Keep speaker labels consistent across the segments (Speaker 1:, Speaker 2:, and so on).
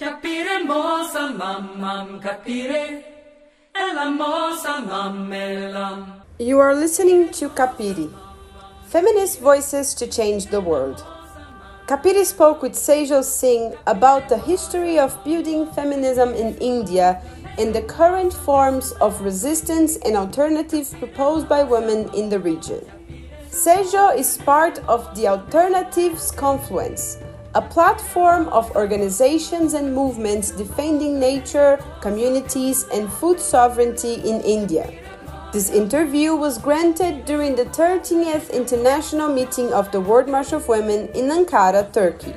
Speaker 1: Capire mosa capire Ella mosa
Speaker 2: You are listening to Capire, Feminist Voices to Change the World. Capire spoke with Sejal Singh about the history of building feminism in India and the current forms of resistance and alternatives proposed by women in the region. Sejal is part of the Alternatives Confluence, a platform of organizations and movements defending nature, communities, and food sovereignty in India. This interview was granted during the 13th International Meeting of the World March of Women in Ankara, Turkey.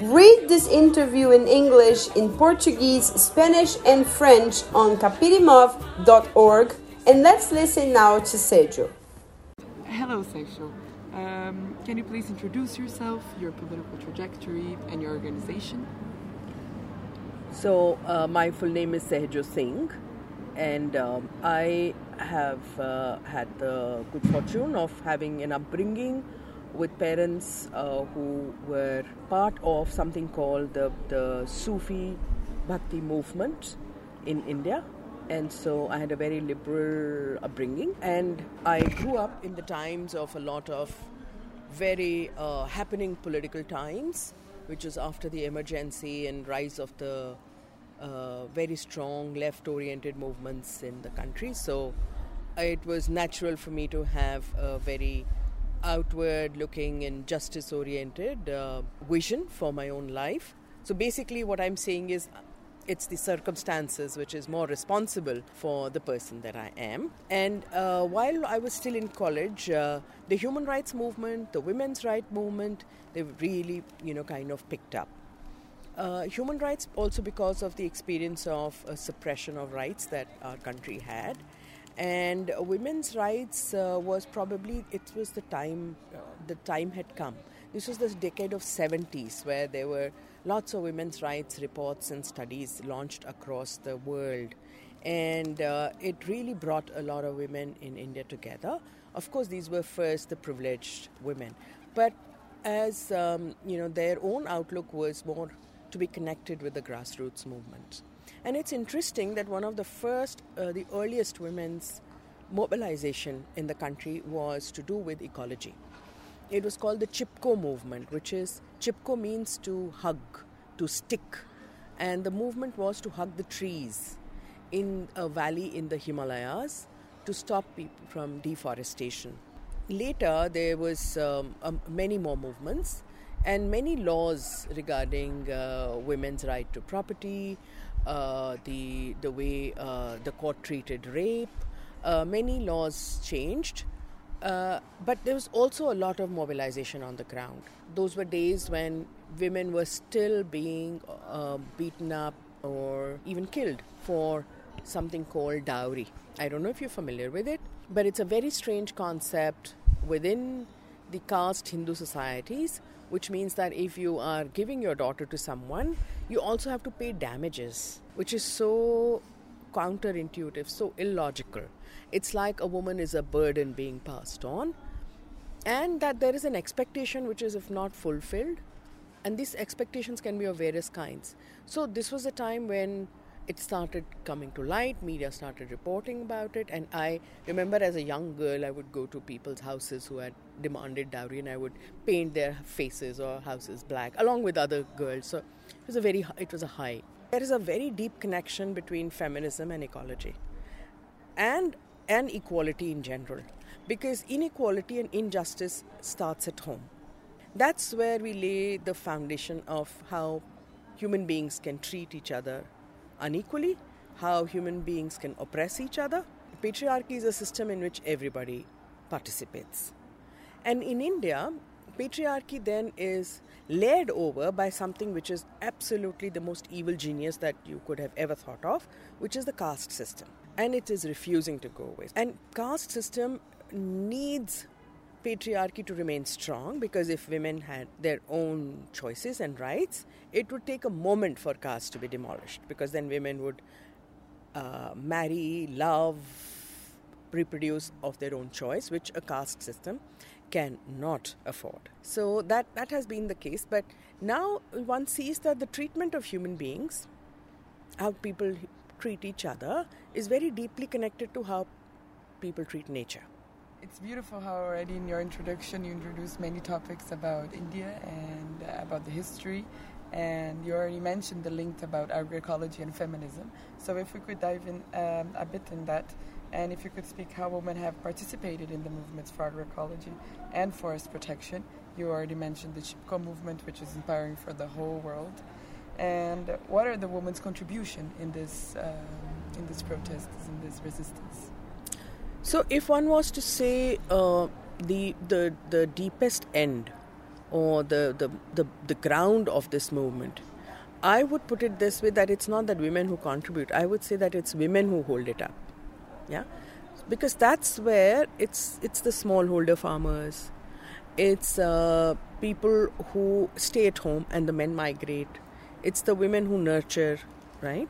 Speaker 2: Read this interview in English, in Portuguese, Spanish, and French on capiremov.org, and let's listen now to Sehjo.
Speaker 3: Hello, Sejal. Um, can you please introduce yourself, your political trajectory, and your organization?
Speaker 4: So, uh, my full name is Sehjo Singh, and um, I have uh, had the good fortune of having an upbringing with parents uh, who were part of something called the, the Sufi Bhakti movement in India. And so I had a very liberal upbringing, and I grew up in the times of a lot of very uh, happening political times, which was after the emergency and rise of the uh, very strong left oriented movements in the country. So it was natural for me to have a very outward looking and justice oriented uh, vision for my own life. So basically, what I'm saying is it's the circumstances which is more responsible for the person that I am. And uh, while I was still in college, uh, the human rights movement, the women's rights movement, they really, you know, kind of picked up. Uh, human rights also because of the experience of suppression of rights that our country had and women's rights uh, was probably it was the time uh, the time had come this was the decade of 70s where there were lots of women's rights reports and studies launched across the world. And uh, it really brought a lot of women in india together. Of course these were first the privileged women. But as um, you know their own outlook was more to be connected with the grassroots movement. And it's interesting that one of the first, uh, the earliest women's mobilization in the country was to do with ecology. It was called the Chipko movement, which is Chipko means to hug, to stick. And the movement was to hug the trees in a valley in the Himalayas to stop people from deforestation. Later, there was um, um, many more movements and many laws regarding uh, women's right to property, uh, the the way uh, the court treated rape. Uh, many laws changed, uh, but there was also a lot of mobilization on the ground. Those were days when women were still being uh, beaten up or even killed for something called dowry. I don't know if you're familiar with it, but it's a very strange concept within the caste Hindu societies which means that if you are giving your daughter to someone, you also have to pay damages, which is so counterintuitive, so illogical. It's like a woman is a burden being passed on, and that there is an expectation which is, if not fulfilled, and these expectations can be of various kinds. So, this was a time when it started coming to light, media started reporting about it, and I remember as a young girl, I would go to people's houses who had demanded dowry, and I would paint their faces or houses black, along with other girls. So it was a very, it was a high. There is a very deep connection between feminism and ecology, and and equality in general, because inequality and injustice starts at home. That's where we lay the foundation of how human beings can treat each other unequally, how human beings can oppress each other. Patriarchy is a system in which everybody participates. And in India, patriarchy then is layered over by something which is absolutely the most evil genius that you could have ever thought of, which is the caste system. And it is refusing to go away. And caste system needs patriarchy to remain strong because if women had their own choices and rights, it would take a moment for caste to be demolished because then women would uh, marry, love, reproduce of their own choice, which a caste system cannot afford. So that that has been the case, but Now one sees that the treatment of human beings, how people treat each other, is very deeply connected to how people treat nature.
Speaker 3: It's beautiful how already in your introduction you introduced many topics about India and about the history, and you already mentioned the link about agroecology and feminism. So if we could dive in um, a bit in that, and if you could speak how women have participated in the movements for agroecology and forest protection. You already mentioned the Chipko movement, which is inspiring for the whole world. And what are the women's contribution in this um, in this protests, in this resistance?
Speaker 4: So, if one was to say uh, the the the deepest end or the, the the the ground of this movement, I would put it this way: that it's not that women who contribute. I would say that it's women who hold it up. Yeah, because that's where it's it's the smallholder farmers, it's uh, people who stay at home and the men migrate. It's the women who nurture, right?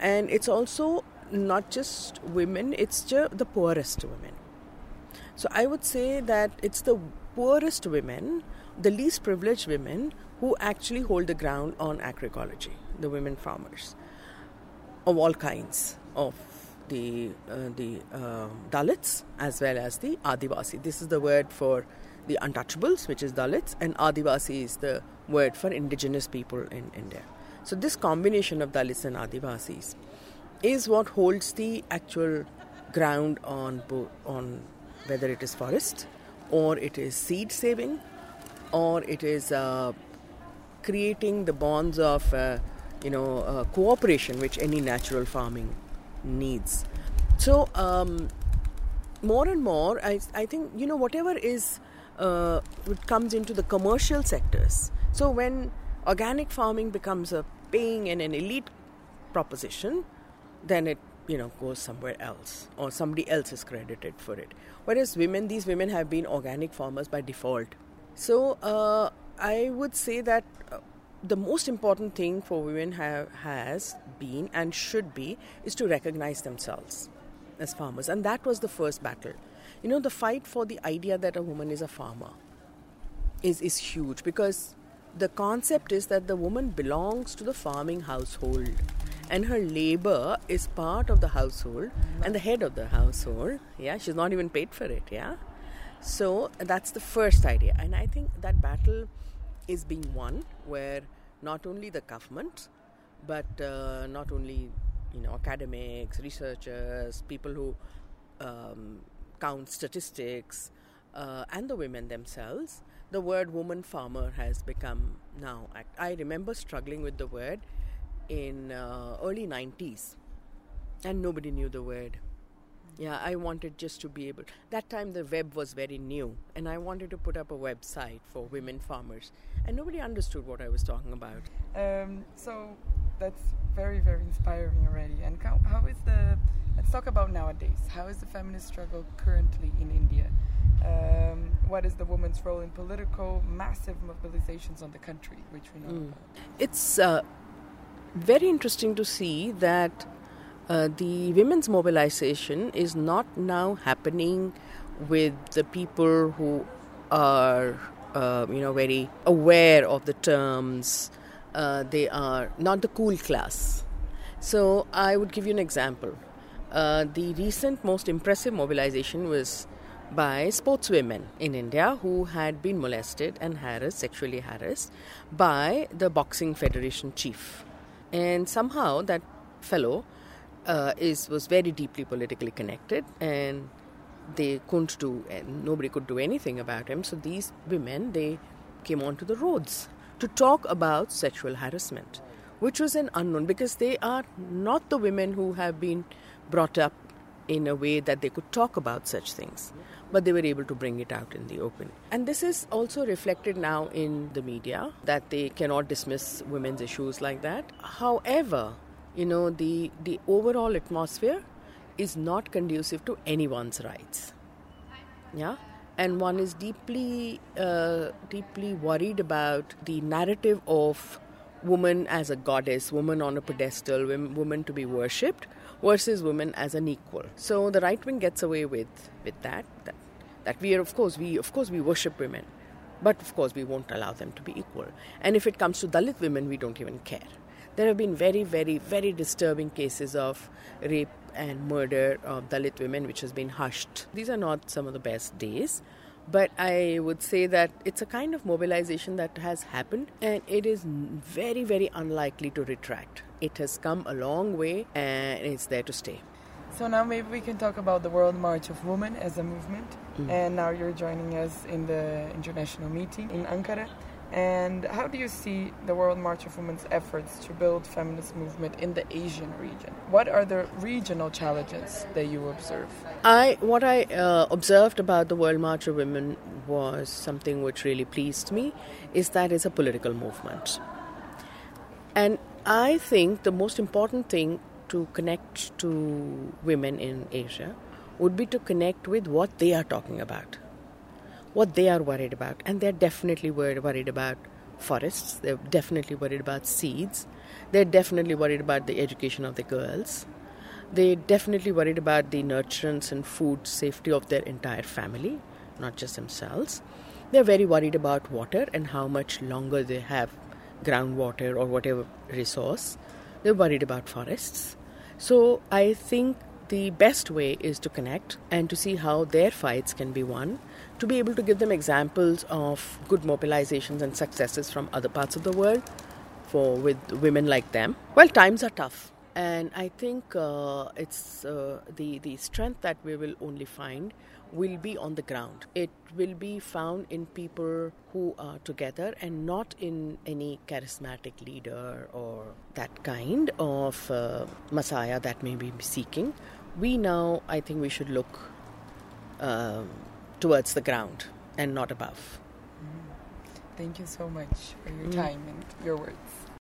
Speaker 4: And it's also not just women, it's just the poorest women. So I would say that it's the poorest women, the least privileged women, who actually hold the ground on agroecology, the women farmers of all kinds of the uh, the uh, Dalits as well as the Adivasi. This is the word for the untouchables, which is Dalits, and Adivasi is the word for indigenous people in India. So this combination of Dalits and Adivasis is what holds the actual ground on on whether it is forest or it is seed saving or it is uh, creating the bonds of uh, you know uh, cooperation which any natural farming needs. So um, more and more I, I think you know whatever is uh, it comes into the commercial sectors. So when organic farming becomes a paying and an elite proposition then it you know goes somewhere else or somebody else is credited for it. Whereas women these women have been organic farmers by default. So uh, i would say that uh, the most important thing for women have, has been and should be is to recognize themselves as farmers. And that was the first battle. You know the fight for the idea that a woman is a farmer is is huge because the concept is that the woman belongs to the farming household and her labor is part of the household and the head of the household. Yeah she's not even paid for it. Yeah. So that's the first idea. And i think that battle is being won where not only the government but uh, not only you know academics researchers people who um, count statistics uh, and the women themselves the word woman farmer has become now i remember struggling with the word in uh, early 90s and nobody knew the word yeah i wanted just to be able that time the web was very new and i wanted to put up a website for women farmers and nobody understood what i was talking about.
Speaker 3: Um, so that's very very inspiring already. And how, how is the let's talk about nowadays. How is the feminist struggle currently in india? Um, what is the woman's role in political massive mobilizations on the country which we know mm.
Speaker 4: it's uh, very interesting to see that uh, the women's mobilization is not now happening with the people who are, uh, you know, very aware of the terms. Uh, they are not the cool class. So I would give you an example. Uh, the recent most impressive mobilization was by sportswomen in India who had been molested and harassed, sexually harassed, by the boxing federation chief. And somehow that fellow uh, is was very deeply politically connected, and they couldn't do, and nobody could do anything about him. So these women they came onto the roads to talk about sexual harassment, which was an unknown because they are not the women who have been brought up in a way that they could talk about such things but they were able to bring it out in the open. And this is also reflected now in the media that they cannot dismiss women's issues like that. However, you know the the overall atmosphere is not conducive to anyone's rights yeah and one is deeply uh, deeply worried about the narrative of woman as a goddess woman on a pedestal woman to be worshipped versus woman as an equal so the right wing gets away with with that that, that we are of course we of course we worship women But of course, we won't allow them to be equal. And if it comes to Dalit women, we don't even care. There have been very, very, very disturbing cases of rape and murder of Dalit women, which has been hushed. These are not some of the best days. But I would say that it's a kind of mobilization that has happened and it is very, very unlikely to retract. It has come a long way and it's there to stay.
Speaker 3: So now maybe we can talk about the World March of Women as a movement.
Speaker 4: Mm.
Speaker 3: And now you're joining us in the international meeting in Ankara. And how do you see the World March of Women's efforts to build feminist movement in the Asian region? What are the regional challenges that you observe?
Speaker 4: I what I uh, observed about the World March of Women was something which really pleased me, is that it's a political movement, and I think the most important thing to connect to women in Asia would be to connect with what they are talking about what they are worried about. And they're definitely worried worried about forests, they're definitely worried about seeds, they're definitely worried about the education of the girls, they're definitely worried about the nurturance and food safety of their entire family, not just themselves. They're very worried about water and how much longer they have groundwater or whatever resource. They're worried about forests. So I think the best way is to connect and to see how their fights can be won, to be able to give them examples of good mobilizations and successes from other parts of the world for with women like them. Well, times are tough, and I think uh, it's uh, the the strength that we will only find will be on the ground. It will be found in people who are together and not in any charismatic leader or that kind of uh, messiah that may be seeking. We now, I think, we should look um, towards the ground and not above.
Speaker 3: Thank you so much for your time and your words.